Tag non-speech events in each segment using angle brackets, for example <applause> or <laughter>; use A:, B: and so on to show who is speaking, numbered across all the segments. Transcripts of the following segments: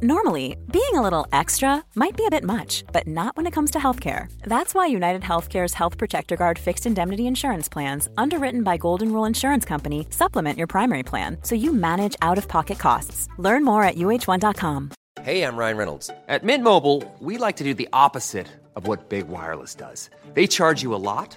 A: Normally, being a little extra might be a bit much, but not when it comes to healthcare. That's why United Healthcare's Health Protector Guard fixed indemnity insurance plans, underwritten by Golden Rule Insurance Company, supplement your primary plan so you manage out of pocket costs. Learn more at uh1.com.
B: Hey, I'm Ryan Reynolds. At Mint Mobile, we like to do the opposite of what Big Wireless does. They charge you a lot,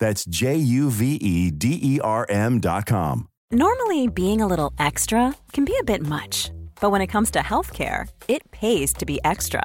C: That's J U V E D E R M.com.
A: Normally, being a little extra can be a bit much, but when it comes to healthcare, it pays to be extra.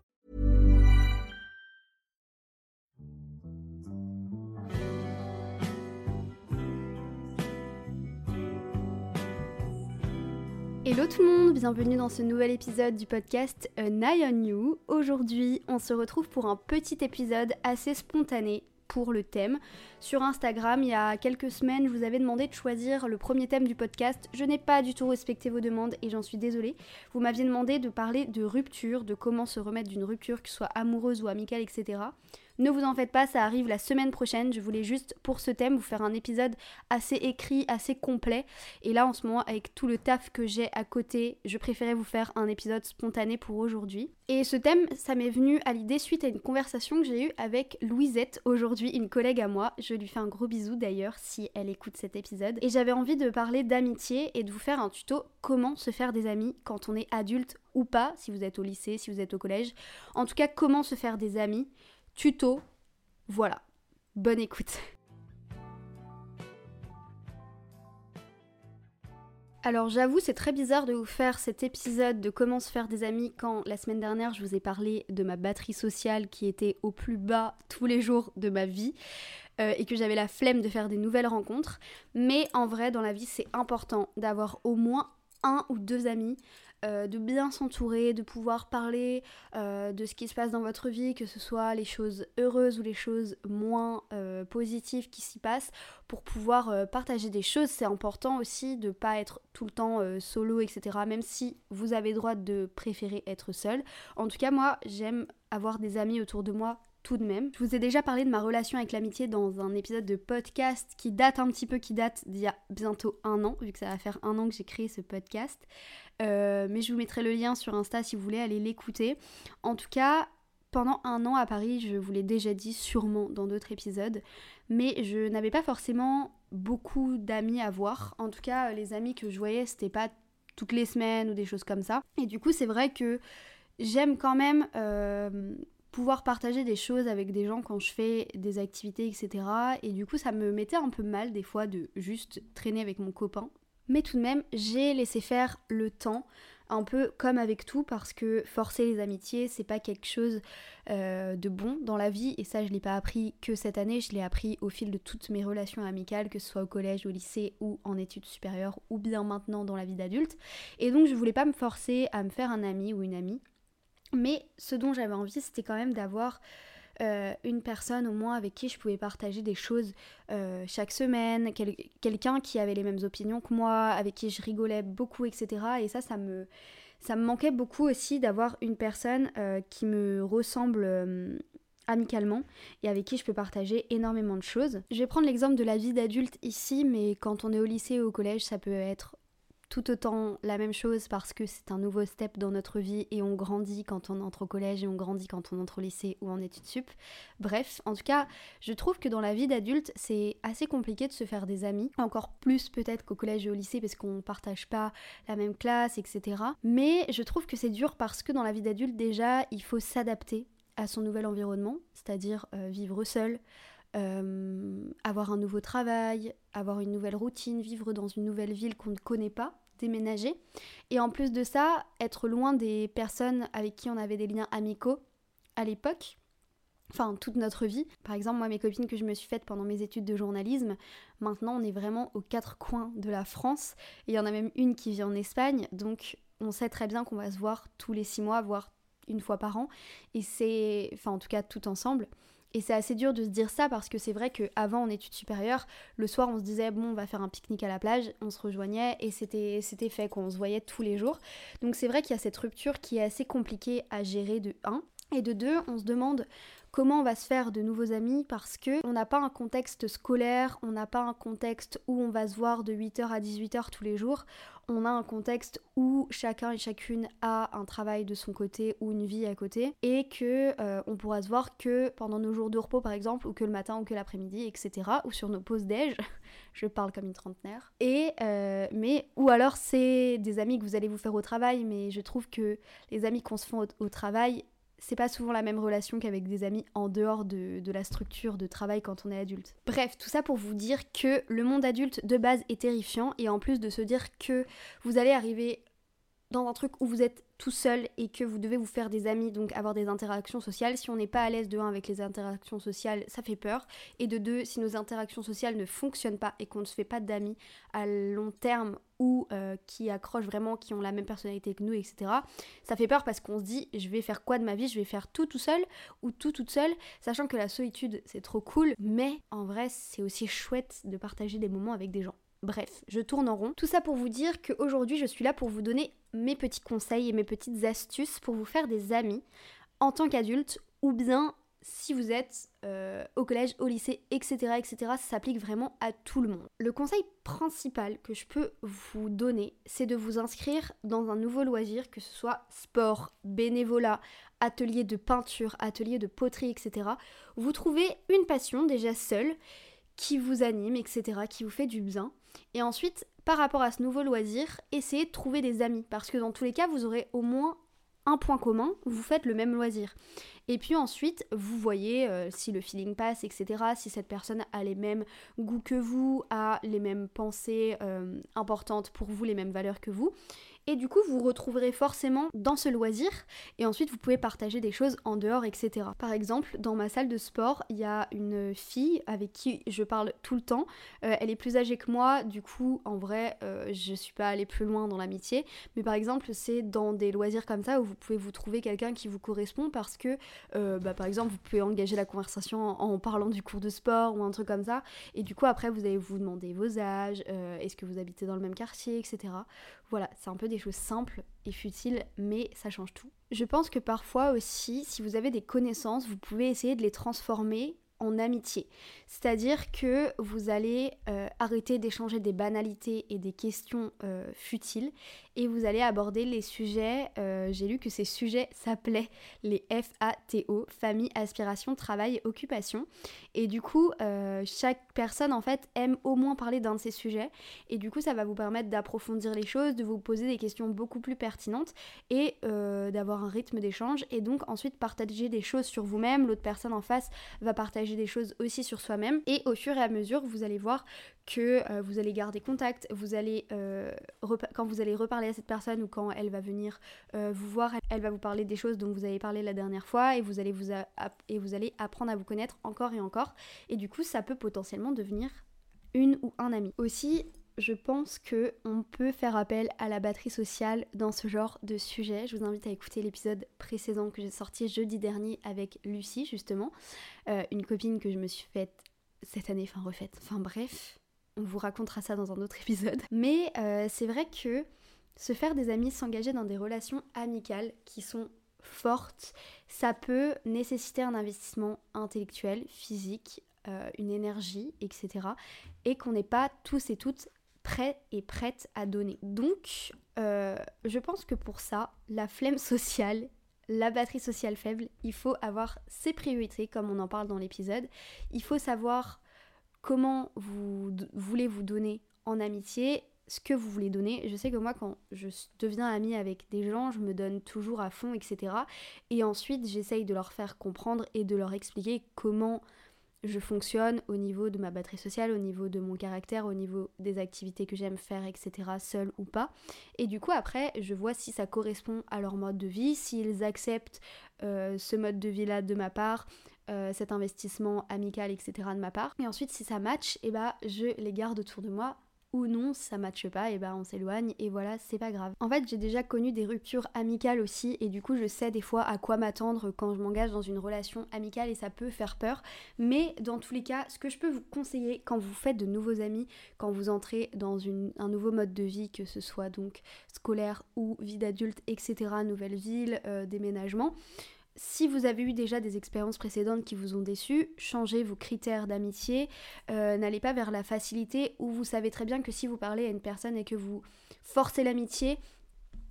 D: Hello tout le monde, bienvenue dans ce nouvel épisode du podcast An Eye on You. Aujourd'hui, on se retrouve pour un petit épisode assez spontané pour le thème. Sur Instagram, il y a quelques semaines, je vous avais demandé de choisir le premier thème du podcast. Je n'ai pas du tout respecté vos demandes et j'en suis désolée. Vous m'aviez demandé de parler de rupture, de comment se remettre d'une rupture, que ce soit amoureuse ou amicale, etc. Ne vous en faites pas, ça arrive la semaine prochaine. Je voulais juste pour ce thème vous faire un épisode assez écrit, assez complet. Et là en ce moment, avec tout le taf que j'ai à côté, je préférais vous faire un épisode spontané pour aujourd'hui. Et ce thème, ça m'est venu à l'idée suite à une conversation que j'ai eue avec Louisette aujourd'hui, une collègue à moi. Je lui fais un gros bisou d'ailleurs si elle écoute cet épisode. Et j'avais envie de parler d'amitié et de vous faire un tuto comment se faire des amis quand on est adulte ou pas, si vous êtes au lycée, si vous êtes au collège. En tout cas, comment se faire des amis tuto. Voilà. Bonne écoute. Alors j'avoue, c'est très bizarre de vous faire cet épisode de comment se faire des amis quand la semaine dernière je vous ai parlé de ma batterie sociale qui était au plus bas tous les jours de ma vie euh, et que j'avais la flemme de faire des nouvelles rencontres. Mais en vrai, dans la vie, c'est important d'avoir au moins un ou deux amis, euh, de bien s'entourer, de pouvoir parler euh, de ce qui se passe dans votre vie, que ce soit les choses heureuses ou les choses moins euh, positives qui s'y passent, pour pouvoir partager des choses. C'est important aussi de ne pas être tout le temps solo, etc. Même si vous avez droit de préférer être seul. En tout cas, moi, j'aime avoir des amis autour de moi tout de même. Je vous ai déjà parlé de ma relation avec l'amitié dans un épisode de podcast qui date un petit peu, qui date d'il y a bientôt un an, vu que ça va faire un an que j'ai créé ce podcast. Euh, mais je vous mettrai le lien sur Insta si vous voulez aller l'écouter. En tout cas, pendant un an à Paris, je vous l'ai déjà dit sûrement dans d'autres épisodes, mais je n'avais pas forcément beaucoup d'amis à voir. En tout cas, les amis que je voyais, c'était pas toutes les semaines ou des choses comme ça. Et du coup, c'est vrai que j'aime quand même euh, pouvoir partager des choses avec des gens quand je fais des activités, etc. Et du coup, ça me mettait un peu mal des fois de juste traîner avec mon copain. Mais tout de même, j'ai laissé faire le temps, un peu comme avec tout, parce que forcer les amitiés, c'est pas quelque chose euh, de bon dans la vie. Et ça, je l'ai pas appris que cette année, je l'ai appris au fil de toutes mes relations amicales, que ce soit au collège, au lycée ou en études supérieures, ou bien maintenant dans la vie d'adulte. Et donc, je voulais pas me forcer à me faire un ami ou une amie. Mais ce dont j'avais envie, c'était quand même d'avoir euh, une personne au moins avec qui je pouvais partager des choses euh, chaque semaine, quelqu'un qui avait les mêmes opinions que moi, avec qui je rigolais beaucoup, etc. Et ça, ça me, ça me manquait beaucoup aussi d'avoir une personne euh, qui me ressemble amicalement et avec qui je peux partager énormément de choses. Je vais prendre l'exemple de la vie d'adulte ici, mais quand on est au lycée ou au collège, ça peut être tout autant la même chose parce que c'est un nouveau step dans notre vie et on grandit quand on entre au collège et on grandit quand on entre au lycée ou en études sup. Bref, en tout cas, je trouve que dans la vie d'adulte, c'est assez compliqué de se faire des amis, encore plus peut-être qu'au collège et au lycée parce qu'on partage pas la même classe, etc. Mais je trouve que c'est dur parce que dans la vie d'adulte, déjà, il faut s'adapter à son nouvel environnement, c'est-à-dire euh, vivre seul, euh, avoir un nouveau travail, avoir une nouvelle routine, vivre dans une nouvelle ville qu'on ne connaît pas, déménager. Et en plus de ça, être loin des personnes avec qui on avait des liens amicaux à l'époque. Enfin, toute notre vie. Par exemple, moi, mes copines que je me suis faites pendant mes études de journalisme, maintenant, on est vraiment aux quatre coins de la France. Et il y en a même une qui vit en Espagne. Donc, on sait très bien qu'on va se voir tous les six mois, voire une fois par an. Et c'est, enfin, en tout cas, tout ensemble. Et c'est assez dur de se dire ça parce que c'est vrai qu'avant en études supérieures, le soir on se disait bon on va faire un pique-nique à la plage, on se rejoignait et c'était, fait qu'on se voyait tous les jours. Donc c'est vrai qu'il y a cette rupture qui est assez compliquée à gérer de 1. Et de 2, on se demande comment on va se faire de nouveaux amis parce que on n'a pas un contexte scolaire, on n'a pas un contexte où on va se voir de 8h à 18h tous les jours, on a un contexte où chacun et chacune a un travail de son côté ou une vie à côté et que euh, on pourra se voir que pendant nos jours de repos par exemple ou que le matin ou que l'après-midi etc ou sur nos pauses déj. <laughs> Je parle comme une trentenaire. Et euh, mais ou alors c'est des amis que vous allez vous faire au travail mais je trouve que les amis qu'on se font au travail c'est pas souvent la même relation qu'avec des amis en dehors de, la structure de travail quand on est adulte. Bref, tout ça pour vous dire que le monde adulte de base est terrifiant et en plus de se dire que vous allez arriver dans un truc où vous êtes tout seul et que vous devez vous faire des amis, donc avoir des interactions sociales. Si on n'est pas à l'aise de 1 avec les interactions sociales, ça fait peur. Et de 2, si nos interactions sociales ne fonctionnent pas et qu'on ne se fait pas d'amis à long terme ou euh, qui accrochent vraiment, qui ont la même personnalité que nous, etc. Ça fait peur parce qu'on se dit, je vais faire quoi de ma vie? Je vais faire tout tout seul ou tout toute seule, sachant que la solitude c'est trop cool, mais en vrai c'est aussi chouette de partager des moments avec des gens. Bref, je tourne en rond. Tout ça pour vous dire qu'aujourd'hui, je suis là pour vous donner mes petits conseils et mes petites astuces pour vous faire des amis en tant qu'adulte ou bien si vous êtes euh, au collège, au lycée, etc., etc., ça s'applique vraiment à tout le monde. Le conseil principal que je peux vous donner, c'est de vous inscrire dans un nouveau loisir, que ce soit sport, bénévolat, atelier de peinture, atelier de poterie, etc. Vous trouvez une passion déjà seule qui vous anime, etc., qui vous fait du bien. Et ensuite, par rapport à ce nouveau loisir, essayez de trouver des amis, parce que dans tous les cas, vous aurez au moins un point commun, vous faites le même loisir. Et puis ensuite, vous voyez euh, si le feeling passe, etc. Si cette personne a les mêmes goûts que vous, a les mêmes pensées euh, importantes pour vous, les mêmes valeurs que vous. Et du coup, vous retrouverez forcément dans ce loisir. Et ensuite, vous pouvez partager des choses en dehors, etc. Par exemple, dans ma salle de sport, il y a une fille avec qui je parle tout le temps. Euh, elle est plus âgée que moi. Du coup, en vrai, euh, je suis pas allée plus loin dans l'amitié. Mais par exemple, c'est dans des loisirs comme ça où vous pouvez vous trouver quelqu'un qui vous correspond parce que, euh, bah, par exemple, vous pouvez engager la conversation en, parlant du cours de sport ou un truc comme ça. Et du coup, après, vous allez vous demander vos âges, est-ce que vous habitez dans le même quartier, etc. Voilà, c'est un peu des choses simples et futiles, mais ça change tout. Je pense que parfois aussi, si vous avez des connaissances, vous pouvez essayer de les transformer en amitié. C'est-à-dire que vous allez euh, arrêter d'échanger des banalités et des questions euh, futiles et vous allez aborder les sujets, euh, j'ai lu que ces sujets s'appelaient les FATO, famille, aspiration, travail, occupation. Et du coup, chaque personne en fait aime au moins parler d'un de ces sujets et du coup ça va vous permettre d'approfondir les choses, de vous poser des questions beaucoup plus pertinentes et d'avoir un rythme d'échange et donc ensuite partager des choses sur vous-même, l'autre personne en face va partager des choses aussi sur soi-même. Et au fur et à mesure, vous allez voir que euh, vous allez garder contact, vous allez, euh, quand vous allez reparler à cette personne ou quand elle va venir euh, vous voir, elle va vous parler des choses dont vous avez parlé la dernière fois et vous allez, vous et vous allez apprendre à vous connaître encore et encore. Et du coup, ça peut potentiellement devenir une ou un ami. Aussi, je pense que on peut faire appel à la batterie sociale dans ce genre de sujet. Je vous invite à écouter l'épisode précédent que j'ai sorti jeudi dernier avec Lucie justement, une copine que je me suis faite cette année, enfin refaite. Enfin bref, on vous racontera ça dans un autre <laughs> épisode. Mais euh, c'est vrai que se faire des amis, s'engager dans des relations amicales qui sont fortes, ça peut nécessiter un investissement intellectuel, physique, euh, une énergie, etc. Et qu'on n'est pas tous et toutes prêt et prête à donner. Donc, euh, je pense que pour ça, la flemme <laughs> sociale, la batterie sociale faible, il faut avoir ses priorités, comme on en parle dans l'épisode. Il faut savoir comment vous voulez vous donner en amitié, ce que vous voulez donner. Je sais que moi, quand je deviens amie avec des gens, je me donne toujours à fond, etc. Et ensuite, j'essaye de leur faire comprendre et de leur expliquer comment je fonctionne au niveau de ma batterie sociale, au niveau de mon caractère, au niveau des activités que j'aime faire, etc., seul ou pas. Et du coup, après, je vois si ça correspond à leur mode de vie, s'ils acceptent euh, ce mode de vie-là de ma part, euh, cet investissement amical, etc., de ma part. Et ensuite, si ça match, et eh bah, je les garde autour de moi ou non, ça matche pas, et bah on s'éloigne et voilà, c'est pas grave. En fait, j'ai déjà connu des ruptures amicales aussi et du coup, je sais des fois à quoi m'attendre quand je m'engage dans une relation amicale et ça peut faire peur. Mais dans tous les cas, ce que je peux vous conseiller quand vous faites de nouveaux amis, quand vous entrez dans un nouveau mode de vie, que ce soit donc scolaire ou vie d'adulte, etc., nouvelle ville, euh, déménagement, si vous avez eu déjà des expériences précédentes qui vous ont déçu, changez vos critères d'amitié, euh, n'allez pas vers la facilité où vous savez très bien que si vous parlez à une personne et que vous forcez l'amitié,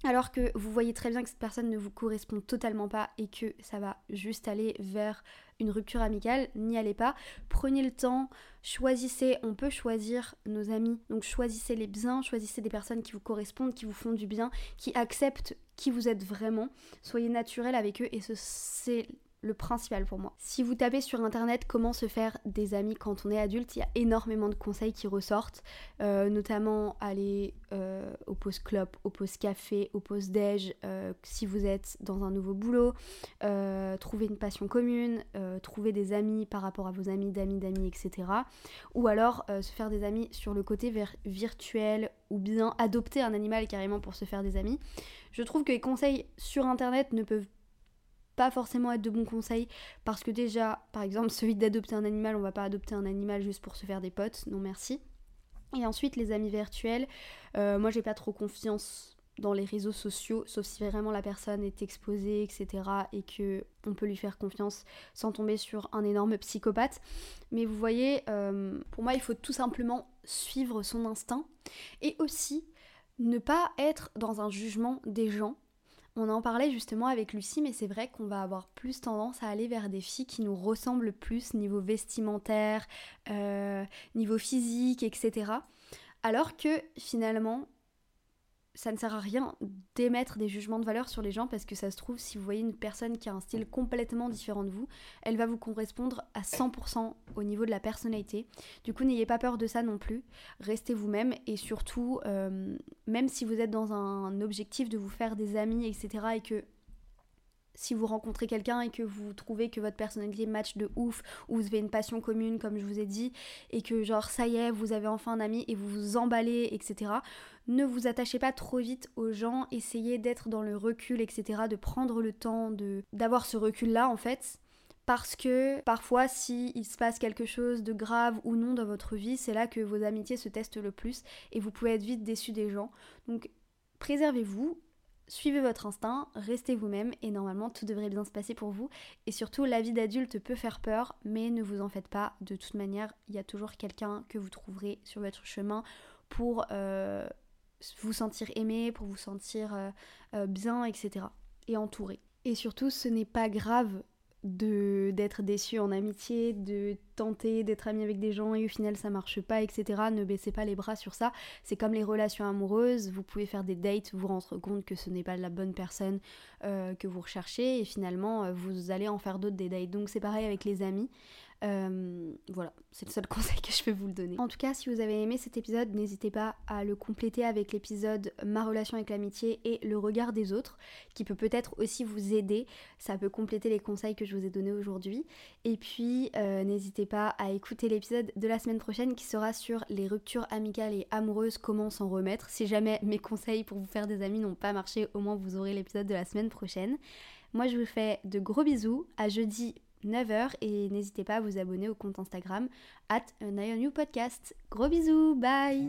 D: alors que vous voyez très bien que cette personne ne vous correspond totalement pas et que ça va juste aller vers une rupture amicale, n'y allez pas. Prenez le temps, choisissez, on peut choisir nos amis, donc choisissez les biens, choisissez des personnes qui vous correspondent, qui vous font du bien, qui acceptent qui vous êtes vraiment. Soyez naturel avec eux et c'est le principal pour moi. Si vous tapez sur internet comment se faire des amis quand on est adulte, il y a énormément de conseils qui ressortent, euh, notamment aller euh, au post club, au post café, au post déj, euh, si vous êtes dans un nouveau boulot, trouver une passion commune, trouver des amis par rapport à vos amis d'amis d'amis, etc. Ou alors se faire des amis sur le côté virtuel ou bien adopter un animal carrément pour se faire des amis. Je trouve que les conseils sur internet ne peuvent forcément être de bons conseils parce que déjà, par exemple, <laughs> celui d'adopter un animal, on va pas adopter un animal juste pour se faire des potes, non merci. Et ensuite, les amis virtuels, euh, moi j'ai pas trop confiance dans les réseaux sociaux, sauf si vraiment la personne est exposée, etc. et que on peut lui faire confiance sans tomber sur un énorme psychopathe. Mais vous voyez, euh, pour moi, il faut tout simplement suivre son instinct et aussi ne pas être dans un jugement des gens on en parlait justement avec Lucie, mais c'est vrai qu'on va avoir plus tendance à aller vers des filles qui nous ressemblent plus niveau vestimentaire, euh, niveau physique, etc. Alors que finalement, ça ne sert à rien d'émettre des jugements de valeur sur les gens parce que ça se trouve, si vous voyez une personne qui a un style complètement différent de vous, elle va vous correspondre à 100% au niveau de la personnalité. Du coup, n'ayez pas peur de ça non plus. Restez vous-même et surtout, euh, même si vous êtes dans un objectif de vous faire des amis, etc., et que si vous rencontrez quelqu'un et que vous trouvez que votre personnalité match de ouf, ou vous avez une passion commune, comme je vous ai dit, et que genre ça y est, vous avez enfin un ami et vous vous emballez, etc. Ne vous attachez pas trop vite aux gens, essayez d'être dans le recul, etc. De prendre le temps de d'avoir ce recul-là en fait. Parce que parfois, si il se passe quelque chose de grave ou non dans votre vie, c'est là que vos amitiés se testent le plus et vous pouvez être vite déçu des gens. Donc préservez-vous, Suivez votre instinct, restez vous-même et normalement tout devrait bien se passer pour vous. Et surtout, la vie d'adulte peut faire peur, mais ne vous en faites pas. De toute manière, il y a toujours quelqu'un que vous trouverez sur votre chemin pour euh, vous sentir aimé, pour vous sentir euh, euh, bien, etc. Et entouré. Et surtout, ce n'est pas grave de d'être déçu en amitié, de tenter d'être ami avec des gens et au final ça marche pas, etc. Ne baissez pas les bras sur ça. C'est comme les relations amoureuses, vous pouvez faire des dates, vous rendre compte que ce n'est pas la bonne personne euh, que vous recherchez et finalement euh, vous allez en faire d'autres des dates. Donc c'est pareil avec les amis. Euh, voilà, c'est le seul <laughs> conseil que je peux vous le donner. En tout cas, si vous avez aimé cet épisode, n'hésitez pas à le compléter avec l'épisode Ma relation avec l'amitié et le regard des autres, qui peut peut-être aussi vous aider. Ça peut compléter les conseils que je vous ai donnés aujourd'hui. Et puis, euh, n'hésitez pas à écouter l'épisode de la semaine prochaine qui sera sur les ruptures amicales et amoureuses, comment s'en remettre. Si jamais <laughs> mes conseils pour vous faire des amis n'ont pas marché, au moins vous aurez l'épisode de la semaine prochaine. Moi, je vous fais de gros bisous. À jeudi 9h et n'hésitez pas à vous abonner au compte Instagram at Podcast. Gros bisous, bye